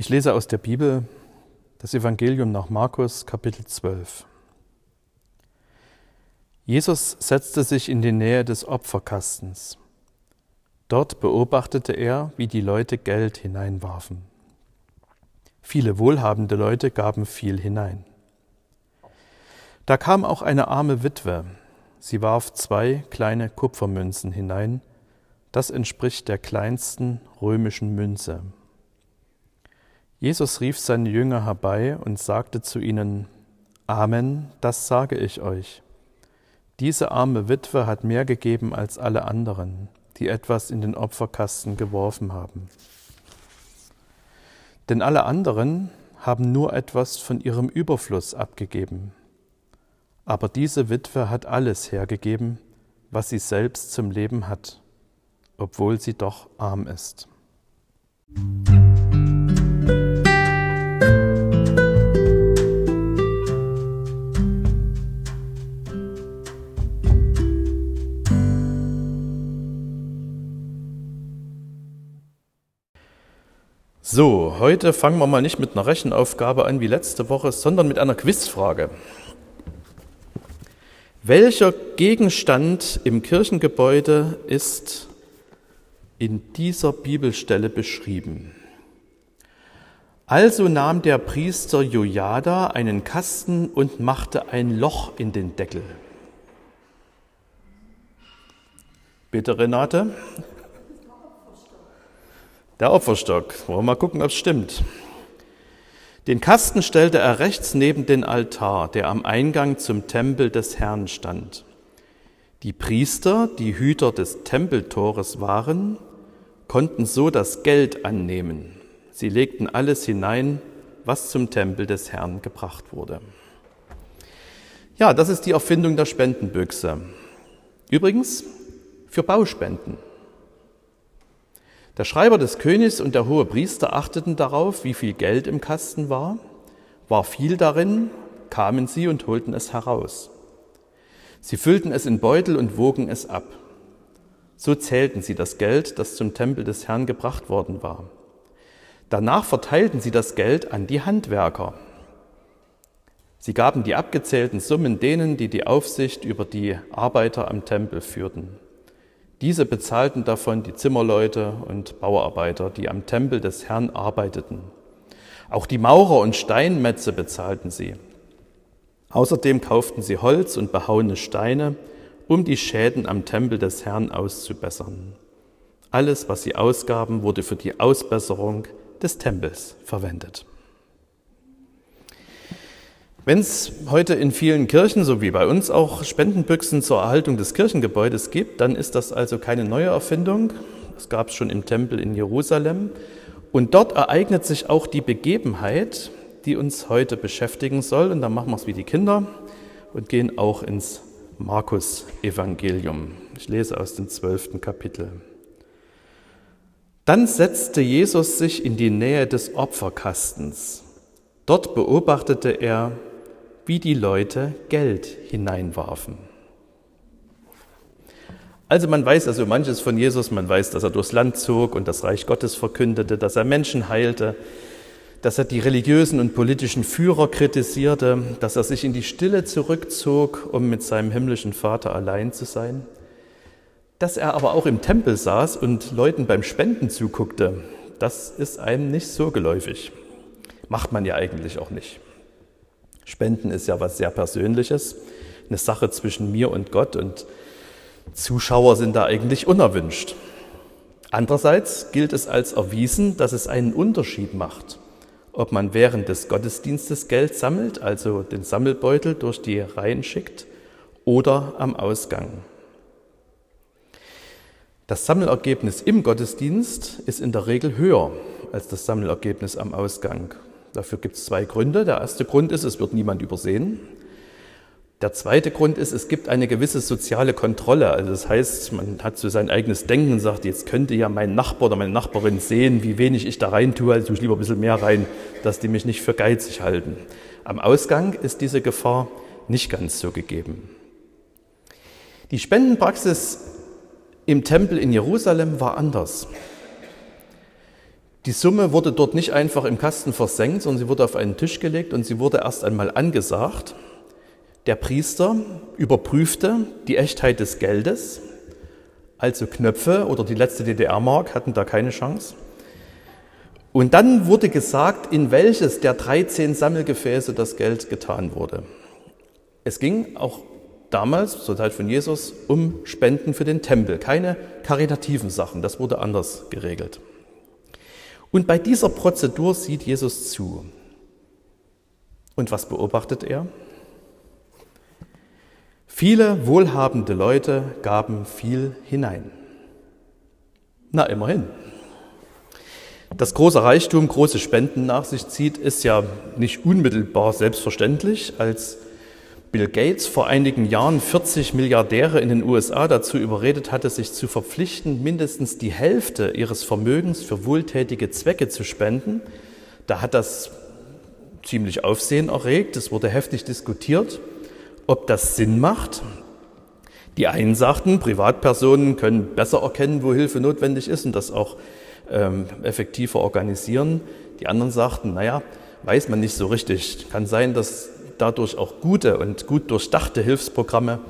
Ich lese aus der Bibel das Evangelium nach Markus Kapitel 12. Jesus setzte sich in die Nähe des Opferkastens. Dort beobachtete er, wie die Leute Geld hineinwarfen. Viele wohlhabende Leute gaben viel hinein. Da kam auch eine arme Witwe. Sie warf zwei kleine Kupfermünzen hinein. Das entspricht der kleinsten römischen Münze. Jesus rief seine Jünger herbei und sagte zu ihnen, Amen, das sage ich euch. Diese arme Witwe hat mehr gegeben als alle anderen, die etwas in den Opferkasten geworfen haben. Denn alle anderen haben nur etwas von ihrem Überfluss abgegeben. Aber diese Witwe hat alles hergegeben, was sie selbst zum Leben hat, obwohl sie doch arm ist. So, heute fangen wir mal nicht mit einer Rechenaufgabe an wie letzte Woche, sondern mit einer Quizfrage. Welcher Gegenstand im Kirchengebäude ist in dieser Bibelstelle beschrieben? Also nahm der Priester Jojada einen Kasten und machte ein Loch in den Deckel. Bitte, Renate. Der Opferstock. Wollen wir mal gucken, ob es stimmt. Den Kasten stellte er rechts neben den Altar, der am Eingang zum Tempel des Herrn stand. Die Priester, die Hüter des Tempeltores waren, konnten so das Geld annehmen. Sie legten alles hinein, was zum Tempel des Herrn gebracht wurde. Ja, das ist die Erfindung der Spendenbüchse. Übrigens für Bauspenden. Der Schreiber des Königs und der hohe Priester achteten darauf, wie viel Geld im Kasten war. War viel darin, kamen sie und holten es heraus. Sie füllten es in Beutel und wogen es ab. So zählten sie das Geld, das zum Tempel des Herrn gebracht worden war. Danach verteilten sie das Geld an die Handwerker. Sie gaben die abgezählten Summen denen, die die Aufsicht über die Arbeiter am Tempel führten. Diese bezahlten davon die Zimmerleute und Bauarbeiter, die am Tempel des Herrn arbeiteten. Auch die Maurer und Steinmetze bezahlten sie. Außerdem kauften sie Holz und behauene Steine, um die Schäden am Tempel des Herrn auszubessern. Alles, was sie ausgaben, wurde für die Ausbesserung des Tempels verwendet. Wenn es heute in vielen Kirchen, so wie bei uns auch, Spendenbüchsen zur Erhaltung des Kirchengebäudes gibt, dann ist das also keine neue Erfindung. Das gab es schon im Tempel in Jerusalem. Und dort ereignet sich auch die Begebenheit, die uns heute beschäftigen soll. Und dann machen wir es wie die Kinder und gehen auch ins Markus-Evangelium. Ich lese aus dem zwölften Kapitel. Dann setzte Jesus sich in die Nähe des Opferkastens. Dort beobachtete er, wie die Leute Geld hineinwarfen. Also man weiß also manches von Jesus, man weiß, dass er durchs Land zog und das Reich Gottes verkündete, dass er Menschen heilte, dass er die religiösen und politischen Führer kritisierte, dass er sich in die Stille zurückzog, um mit seinem himmlischen Vater allein zu sein, dass er aber auch im Tempel saß und Leuten beim Spenden zuguckte, das ist einem nicht so geläufig. Macht man ja eigentlich auch nicht. Spenden ist ja was sehr Persönliches, eine Sache zwischen mir und Gott und Zuschauer sind da eigentlich unerwünscht. Andererseits gilt es als erwiesen, dass es einen Unterschied macht, ob man während des Gottesdienstes Geld sammelt, also den Sammelbeutel durch die Reihen schickt, oder am Ausgang. Das Sammelergebnis im Gottesdienst ist in der Regel höher als das Sammelergebnis am Ausgang. Dafür gibt es zwei Gründe. Der erste Grund ist, es wird niemand übersehen. Der zweite Grund ist, es gibt eine gewisse soziale Kontrolle. Also das heißt, man hat so sein eigenes Denken und sagt, jetzt könnte ja mein Nachbar oder meine Nachbarin sehen, wie wenig ich da rein tue, also tue ich lieber ein bisschen mehr rein, dass die mich nicht für geizig halten. Am Ausgang ist diese Gefahr nicht ganz so gegeben. Die Spendenpraxis im Tempel in Jerusalem war anders. Die Summe wurde dort nicht einfach im Kasten versenkt, sondern sie wurde auf einen Tisch gelegt und sie wurde erst einmal angesagt. Der Priester überprüfte die Echtheit des Geldes, also Knöpfe oder die letzte DDR-Mark hatten da keine Chance. Und dann wurde gesagt, in welches der 13 Sammelgefäße das Geld getan wurde. Es ging auch damals, zur Zeit von Jesus, um Spenden für den Tempel, keine karitativen Sachen, das wurde anders geregelt. Und bei dieser Prozedur sieht Jesus zu. Und was beobachtet er? Viele wohlhabende Leute gaben viel hinein. Na, immerhin. Dass großer Reichtum große Spenden nach sich zieht, ist ja nicht unmittelbar selbstverständlich. Als Bill Gates vor einigen Jahren 40 Milliardäre in den USA dazu überredet hatte, sich zu verpflichten, mindestens die Hälfte ihres Vermögens für wohltätige Zwecke zu spenden, da hat das ziemlich Aufsehen erregt. Es wurde heftig diskutiert, ob das Sinn macht. Die einen sagten, Privatpersonen können besser erkennen, wo Hilfe notwendig ist und das auch ähm, effektiver organisieren. Die anderen sagten, naja, weiß man nicht so richtig. Kann sein, dass dadurch auch gute und gut durchdachte Hilfsprogramme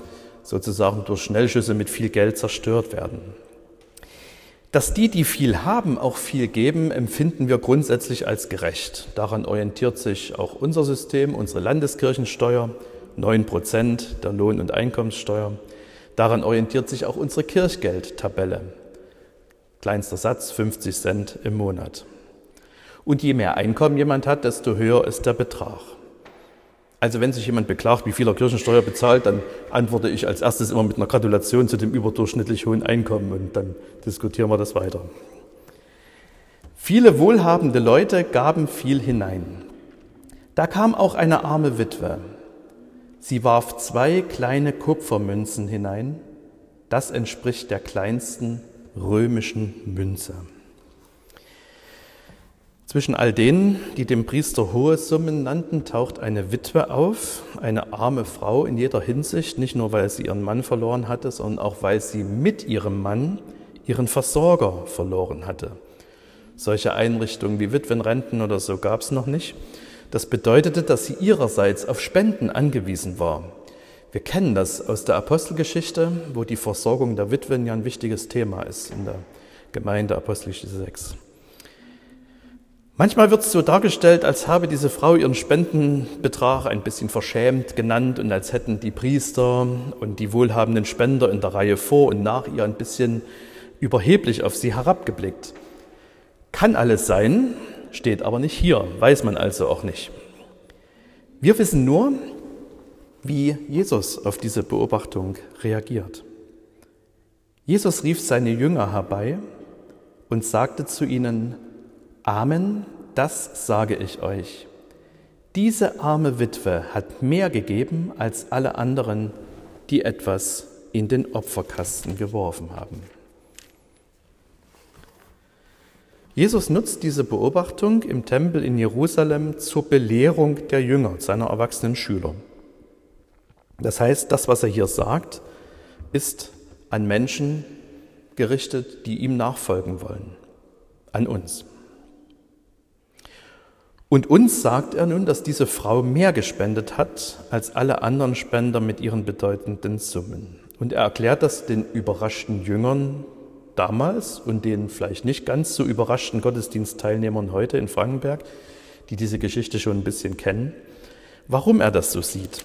sozusagen durch Schnellschüsse mit viel Geld zerstört werden. Dass die, die viel haben, auch viel geben, empfinden wir grundsätzlich als gerecht. Daran orientiert sich auch unser System, unsere Landeskirchensteuer, 9 Prozent der Lohn- und Einkommenssteuer. Daran orientiert sich auch unsere Kirchgeldtabelle. Kleinster Satz 50 Cent im Monat. Und je mehr Einkommen jemand hat, desto höher ist der Betrag. Also wenn sich jemand beklagt, wie viel er Kirchensteuer bezahlt, dann antworte ich als erstes immer mit einer Gratulation zu dem überdurchschnittlich hohen Einkommen und dann diskutieren wir das weiter. Viele wohlhabende Leute gaben viel hinein. Da kam auch eine arme Witwe. Sie warf zwei kleine Kupfermünzen hinein. Das entspricht der kleinsten römischen Münze. Zwischen all denen, die dem Priester hohe Summen nannten, taucht eine Witwe auf, eine arme Frau in jeder Hinsicht, nicht nur weil sie ihren Mann verloren hatte, sondern auch weil sie mit ihrem Mann ihren Versorger verloren hatte. Solche Einrichtungen wie Witwenrenten oder so gab es noch nicht. Das bedeutete, dass sie ihrerseits auf Spenden angewiesen war. Wir kennen das aus der Apostelgeschichte, wo die Versorgung der Witwen ja ein wichtiges Thema ist in der Gemeinde Apostelgeschichte 6. Manchmal wird es so dargestellt, als habe diese Frau ihren Spendenbetrag ein bisschen verschämt genannt und als hätten die Priester und die wohlhabenden Spender in der Reihe vor und nach ihr ein bisschen überheblich auf sie herabgeblickt. Kann alles sein, steht aber nicht hier, weiß man also auch nicht. Wir wissen nur, wie Jesus auf diese Beobachtung reagiert. Jesus rief seine Jünger herbei und sagte zu ihnen, Amen, das sage ich euch. Diese arme Witwe hat mehr gegeben als alle anderen, die etwas in den Opferkasten geworfen haben. Jesus nutzt diese Beobachtung im Tempel in Jerusalem zur Belehrung der Jünger, seiner erwachsenen Schüler. Das heißt, das, was er hier sagt, ist an Menschen gerichtet, die ihm nachfolgen wollen, an uns. Und uns sagt er nun, dass diese Frau mehr gespendet hat als alle anderen Spender mit ihren bedeutenden Summen. Und er erklärt das den überraschten Jüngern damals und den vielleicht nicht ganz so überraschten Gottesdienstteilnehmern heute in Frankenberg, die diese Geschichte schon ein bisschen kennen, warum er das so sieht.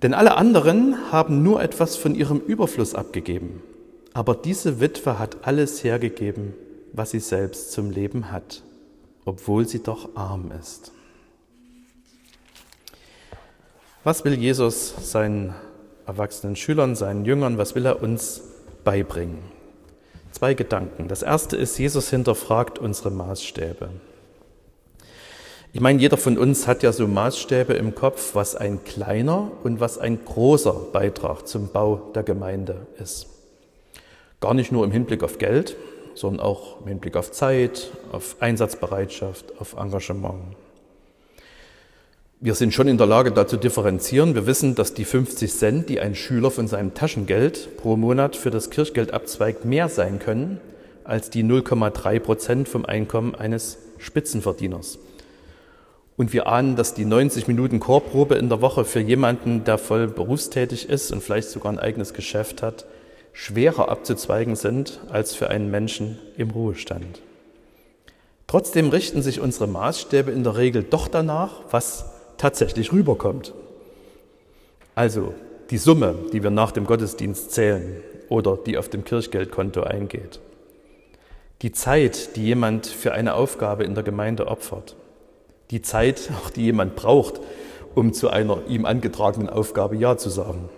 Denn alle anderen haben nur etwas von ihrem Überfluss abgegeben, aber diese Witwe hat alles hergegeben, was sie selbst zum Leben hat obwohl sie doch arm ist. Was will Jesus seinen erwachsenen Schülern, seinen Jüngern, was will er uns beibringen? Zwei Gedanken. Das erste ist, Jesus hinterfragt unsere Maßstäbe. Ich meine, jeder von uns hat ja so Maßstäbe im Kopf, was ein kleiner und was ein großer Beitrag zum Bau der Gemeinde ist. Gar nicht nur im Hinblick auf Geld, sondern auch im Hinblick auf Zeit, auf Einsatzbereitschaft, auf Engagement. Wir sind schon in der Lage, da zu differenzieren. Wir wissen, dass die 50 Cent, die ein Schüler von seinem Taschengeld pro Monat für das Kirchgeld abzweigt, mehr sein können als die 0,3 Prozent vom Einkommen eines Spitzenverdieners. Und wir ahnen, dass die 90 Minuten Chorprobe in der Woche für jemanden, der voll berufstätig ist und vielleicht sogar ein eigenes Geschäft hat, schwerer abzuzweigen sind als für einen Menschen im Ruhestand. Trotzdem richten sich unsere Maßstäbe in der Regel doch danach, was tatsächlich rüberkommt. Also die Summe, die wir nach dem Gottesdienst zählen oder die auf dem Kirchgeldkonto eingeht. Die Zeit, die jemand für eine Aufgabe in der Gemeinde opfert die Zeit, auch die jemand braucht, um zu einer ihm angetragenen Aufgabe Ja zu sagen.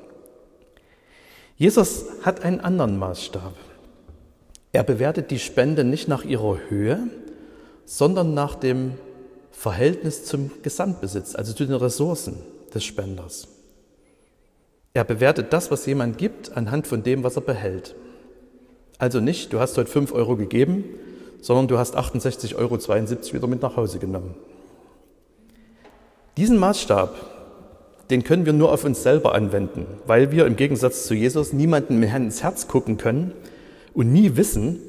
Jesus hat einen anderen Maßstab. Er bewertet die Spende nicht nach ihrer Höhe, sondern nach dem Verhältnis zum Gesamtbesitz, also zu den Ressourcen des Spenders. Er bewertet das, was jemand gibt, anhand von dem, was er behält. Also nicht, du hast heute 5 Euro gegeben, sondern du hast 68,72 Euro wieder mit nach Hause genommen. Diesen Maßstab, den können wir nur auf uns selber anwenden, weil wir im Gegensatz zu Jesus niemandem mehr ins Herz gucken können und nie wissen,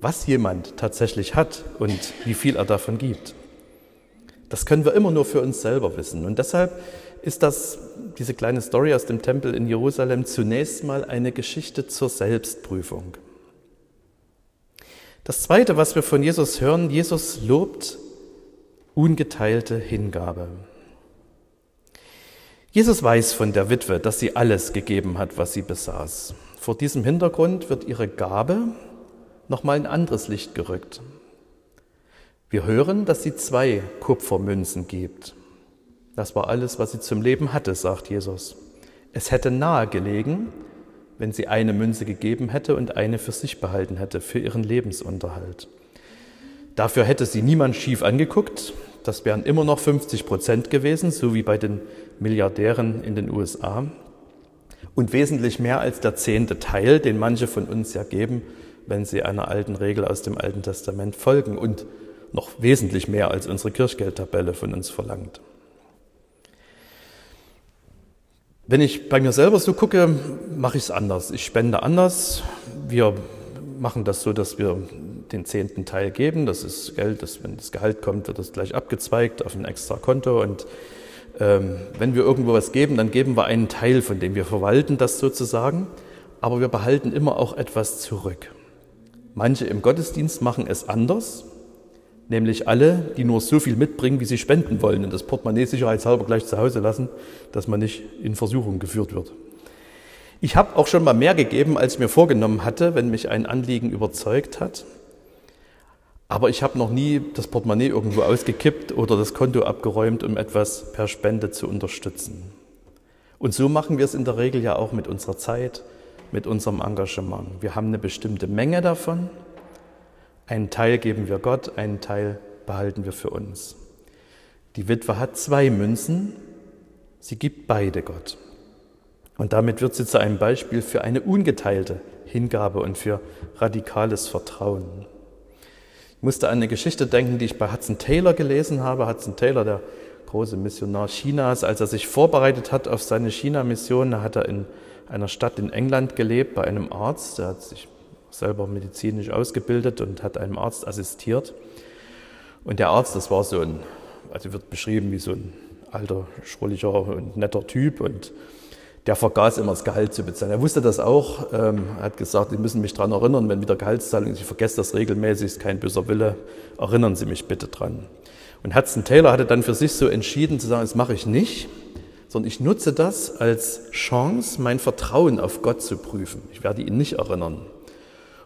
was jemand tatsächlich hat und wie viel er davon gibt. Das können wir immer nur für uns selber wissen. Und deshalb ist das, diese kleine Story aus dem Tempel in Jerusalem zunächst mal eine Geschichte zur Selbstprüfung. Das Zweite, was wir von Jesus hören, Jesus lobt ungeteilte Hingabe. Jesus weiß von der Witwe, dass sie alles gegeben hat, was sie besaß. Vor diesem Hintergrund wird ihre Gabe nochmal ein anderes Licht gerückt. Wir hören, dass sie zwei Kupfermünzen gibt. Das war alles, was sie zum Leben hatte, sagt Jesus. Es hätte nahe gelegen, wenn sie eine Münze gegeben hätte und eine für sich behalten hätte, für ihren Lebensunterhalt. Dafür hätte sie niemand schief angeguckt, das wären immer noch 50 Prozent gewesen, so wie bei den Milliardären in den USA. Und wesentlich mehr als der zehnte Teil, den manche von uns ja geben, wenn sie einer alten Regel aus dem Alten Testament folgen und noch wesentlich mehr als unsere Kirchgeldtabelle von uns verlangt. Wenn ich bei mir selber so gucke, mache ich es anders. Ich spende anders. Wir machen das so, dass wir den zehnten Teil geben. Das ist Geld, das, wenn das Gehalt kommt, wird das gleich abgezweigt auf ein extra Konto. Und ähm, wenn wir irgendwo was geben, dann geben wir einen Teil, von dem wir verwalten das sozusagen. Aber wir behalten immer auch etwas zurück. Manche im Gottesdienst machen es anders, nämlich alle, die nur so viel mitbringen, wie sie spenden wollen und das Portemonnaie sicherheitshalber gleich zu Hause lassen, dass man nicht in Versuchung geführt wird. Ich habe auch schon mal mehr gegeben, als ich mir vorgenommen hatte, wenn mich ein Anliegen überzeugt hat. Aber ich habe noch nie das Portemonnaie irgendwo ausgekippt oder das Konto abgeräumt, um etwas per Spende zu unterstützen. Und so machen wir es in der Regel ja auch mit unserer Zeit, mit unserem Engagement. Wir haben eine bestimmte Menge davon. Einen Teil geben wir Gott, einen Teil behalten wir für uns. Die Witwe hat zwei Münzen, sie gibt beide Gott. Und damit wird sie zu einem Beispiel für eine ungeteilte Hingabe und für radikales Vertrauen. Musste an eine Geschichte denken, die ich bei Hudson Taylor gelesen habe. Hudson Taylor, der große Missionar Chinas, als er sich vorbereitet hat auf seine China-Mission, da hat er in einer Stadt in England gelebt bei einem Arzt. Der hat sich selber medizinisch ausgebildet und hat einem Arzt assistiert. Und der Arzt, das war so ein, also wird beschrieben wie so ein alter, schrulliger und netter Typ und der vergaß immer das Gehalt zu bezahlen. Er wusste das auch, ähm, hat gesagt, Sie müssen mich daran erinnern, wenn wieder Gehaltszahlung ist, ich vergesse das regelmäßig, ist kein böser Wille, erinnern Sie mich bitte dran. Und Hudson Taylor hatte dann für sich so entschieden zu sagen, das mache ich nicht, sondern ich nutze das als Chance, mein Vertrauen auf Gott zu prüfen. Ich werde ihn nicht erinnern.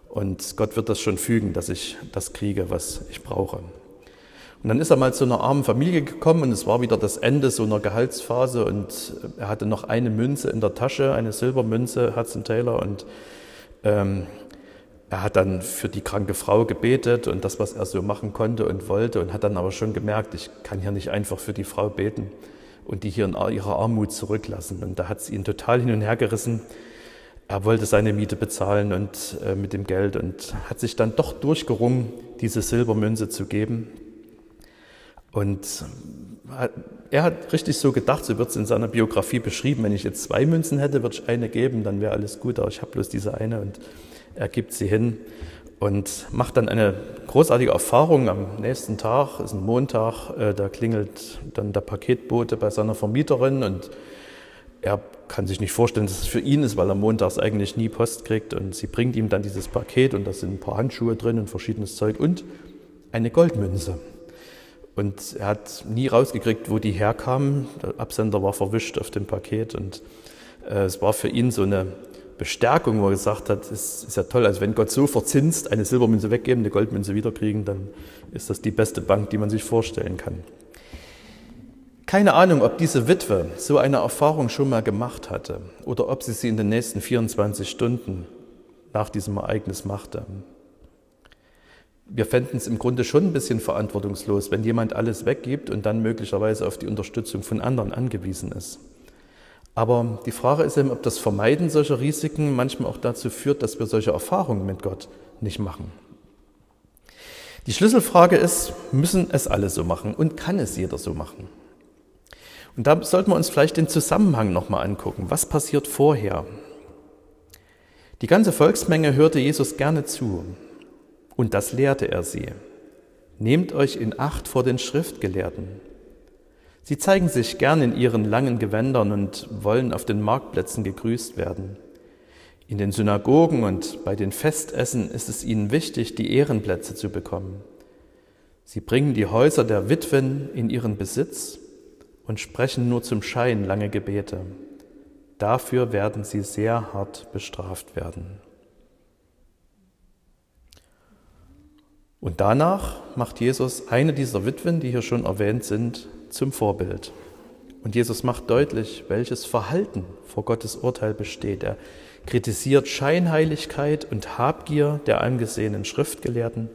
Und Gott wird das schon fügen, dass ich das kriege, was ich brauche. Und dann ist er mal zu einer armen Familie gekommen und es war wieder das Ende so einer Gehaltsphase und er hatte noch eine Münze in der Tasche, eine Silbermünze, Hudson Taylor, und ähm, er hat dann für die kranke Frau gebetet und das, was er so machen konnte und wollte und hat dann aber schon gemerkt, ich kann hier nicht einfach für die Frau beten und die hier in ihrer Armut zurücklassen. Und da hat es ihn total hin und her gerissen. Er wollte seine Miete bezahlen und äh, mit dem Geld und hat sich dann doch durchgerungen, diese Silbermünze zu geben. Und er hat richtig so gedacht, so wird es in seiner Biografie beschrieben, wenn ich jetzt zwei Münzen hätte, würde ich eine geben, dann wäre alles gut, aber ich habe bloß diese eine und er gibt sie hin. und macht dann eine großartige Erfahrung. Am nächsten Tag ist ein Montag, äh, da klingelt dann der Paketbote bei seiner Vermieterin und er kann sich nicht vorstellen, dass es für ihn ist, weil er montags eigentlich nie Post kriegt. Und sie bringt ihm dann dieses Paket und da sind ein paar Handschuhe drin und verschiedenes Zeug und eine Goldmünze. Und er hat nie rausgekriegt, wo die herkamen. Der Absender war verwischt auf dem Paket und äh, es war für ihn so eine Bestärkung, wo er gesagt hat, es ist ja toll, also wenn Gott so verzinst eine Silbermünze weggeben, eine Goldmünze wiederkriegen, dann ist das die beste Bank, die man sich vorstellen kann. Keine Ahnung, ob diese Witwe so eine Erfahrung schon mal gemacht hatte oder ob sie sie in den nächsten 24 Stunden nach diesem Ereignis machte. Wir fänden es im Grunde schon ein bisschen verantwortungslos, wenn jemand alles weggibt und dann möglicherweise auf die Unterstützung von anderen angewiesen ist. Aber die Frage ist eben, ob das Vermeiden solcher Risiken manchmal auch dazu führt, dass wir solche Erfahrungen mit Gott nicht machen. Die Schlüsselfrage ist, müssen es alle so machen und kann es jeder so machen? Und da sollten wir uns vielleicht den Zusammenhang nochmal angucken. Was passiert vorher? Die ganze Volksmenge hörte Jesus gerne zu und das lehrte er sie. Nehmt euch in Acht vor den Schriftgelehrten. Sie zeigen sich gern in ihren langen Gewändern und wollen auf den Marktplätzen gegrüßt werden. In den Synagogen und bei den Festessen ist es ihnen wichtig, die Ehrenplätze zu bekommen. Sie bringen die Häuser der Witwen in ihren Besitz und sprechen nur zum Schein lange Gebete. Dafür werden sie sehr hart bestraft werden. Und danach macht Jesus eine dieser Witwen, die hier schon erwähnt sind, zum Vorbild. Und Jesus macht deutlich, welches Verhalten vor Gottes Urteil besteht. Er kritisiert Scheinheiligkeit und Habgier der angesehenen Schriftgelehrten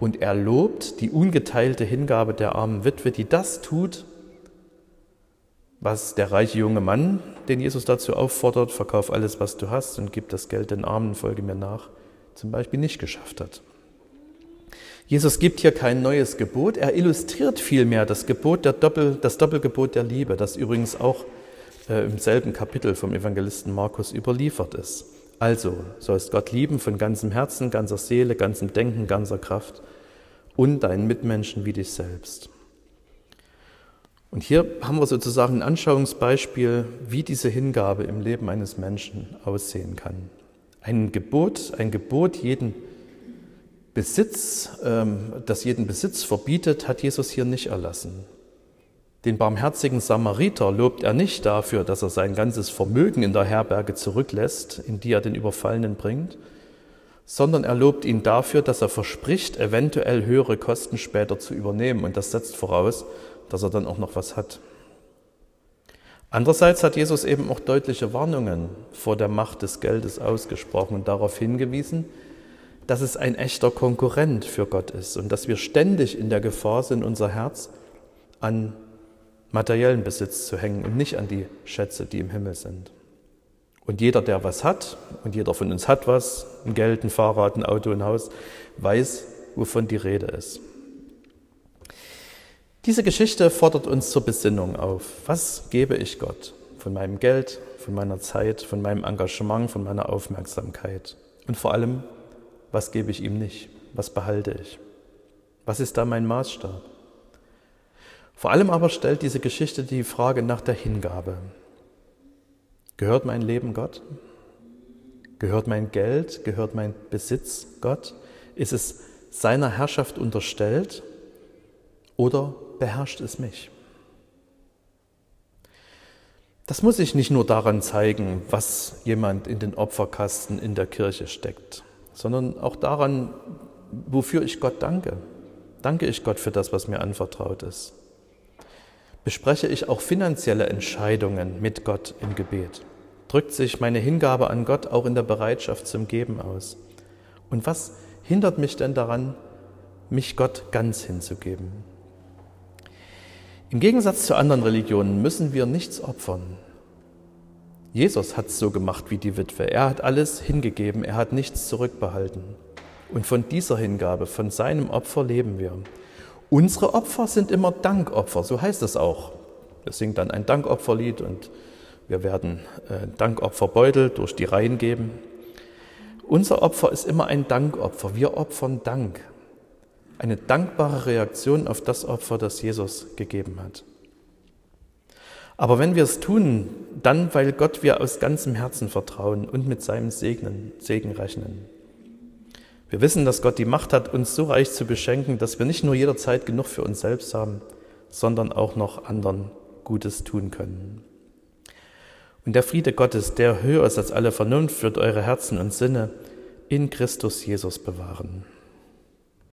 und er lobt die ungeteilte Hingabe der armen Witwe, die das tut, was der reiche junge Mann, den Jesus dazu auffordert, verkauf alles, was du hast und gib das Geld den Armen, folge mir nach, zum Beispiel nicht geschafft hat. Jesus gibt hier kein neues Gebot, er illustriert vielmehr das Gebot der Doppel, das Doppelgebot der Liebe, das übrigens auch äh, im selben Kapitel vom Evangelisten Markus überliefert ist. Also sollst Gott lieben von ganzem Herzen, ganzer Seele, ganzem Denken, ganzer Kraft und deinen Mitmenschen wie dich selbst. Und hier haben wir sozusagen ein Anschauungsbeispiel, wie diese Hingabe im Leben eines Menschen aussehen kann. Ein Gebot, ein Gebot, jeden Besitz, ähm, das jeden Besitz verbietet, hat Jesus hier nicht erlassen. Den barmherzigen Samariter lobt er nicht dafür, dass er sein ganzes Vermögen in der Herberge zurücklässt, in die er den Überfallenen bringt, sondern er lobt ihn dafür, dass er verspricht, eventuell höhere Kosten später zu übernehmen. Und das setzt voraus, dass er dann auch noch was hat. Andererseits hat Jesus eben auch deutliche Warnungen vor der Macht des Geldes ausgesprochen und darauf hingewiesen, dass es ein echter Konkurrent für Gott ist und dass wir ständig in der Gefahr sind, unser Herz an materiellen Besitz zu hängen und nicht an die Schätze, die im Himmel sind. Und jeder, der was hat, und jeder von uns hat was, ein Geld, ein Fahrrad, ein Auto, ein Haus, weiß, wovon die Rede ist. Diese Geschichte fordert uns zur Besinnung auf. Was gebe ich Gott von meinem Geld, von meiner Zeit, von meinem Engagement, von meiner Aufmerksamkeit? Und vor allem, was gebe ich ihm nicht? Was behalte ich? Was ist da mein Maßstab? Vor allem aber stellt diese Geschichte die Frage nach der Hingabe. Gehört mein Leben Gott? Gehört mein Geld, gehört mein Besitz Gott? Ist es seiner Herrschaft unterstellt oder beherrscht es mich. Das muss sich nicht nur daran zeigen, was jemand in den Opferkasten in der Kirche steckt, sondern auch daran, wofür ich Gott danke. Danke ich Gott für das, was mir anvertraut ist. Bespreche ich auch finanzielle Entscheidungen mit Gott im Gebet? Drückt sich meine Hingabe an Gott auch in der Bereitschaft zum Geben aus? Und was hindert mich denn daran, mich Gott ganz hinzugeben? Im Gegensatz zu anderen Religionen müssen wir nichts opfern. Jesus hat es so gemacht wie die Witwe. Er hat alles hingegeben, er hat nichts zurückbehalten. Und von dieser Hingabe, von seinem Opfer leben wir. Unsere Opfer sind immer Dankopfer, so heißt es auch. Wir singen dann ein Dankopferlied und wir werden äh, Dankopferbeutel durch die Reihen geben. Unser Opfer ist immer ein Dankopfer. Wir opfern Dank. Eine dankbare Reaktion auf das Opfer, das Jesus gegeben hat. Aber wenn wir es tun, dann, weil Gott wir aus ganzem Herzen vertrauen und mit seinem Segnen, Segen rechnen. Wir wissen, dass Gott die Macht hat, uns so reich zu beschenken, dass wir nicht nur jederzeit genug für uns selbst haben, sondern auch noch anderen Gutes tun können. Und der Friede Gottes, der höher ist als alle Vernunft, wird eure Herzen und Sinne in Christus Jesus bewahren.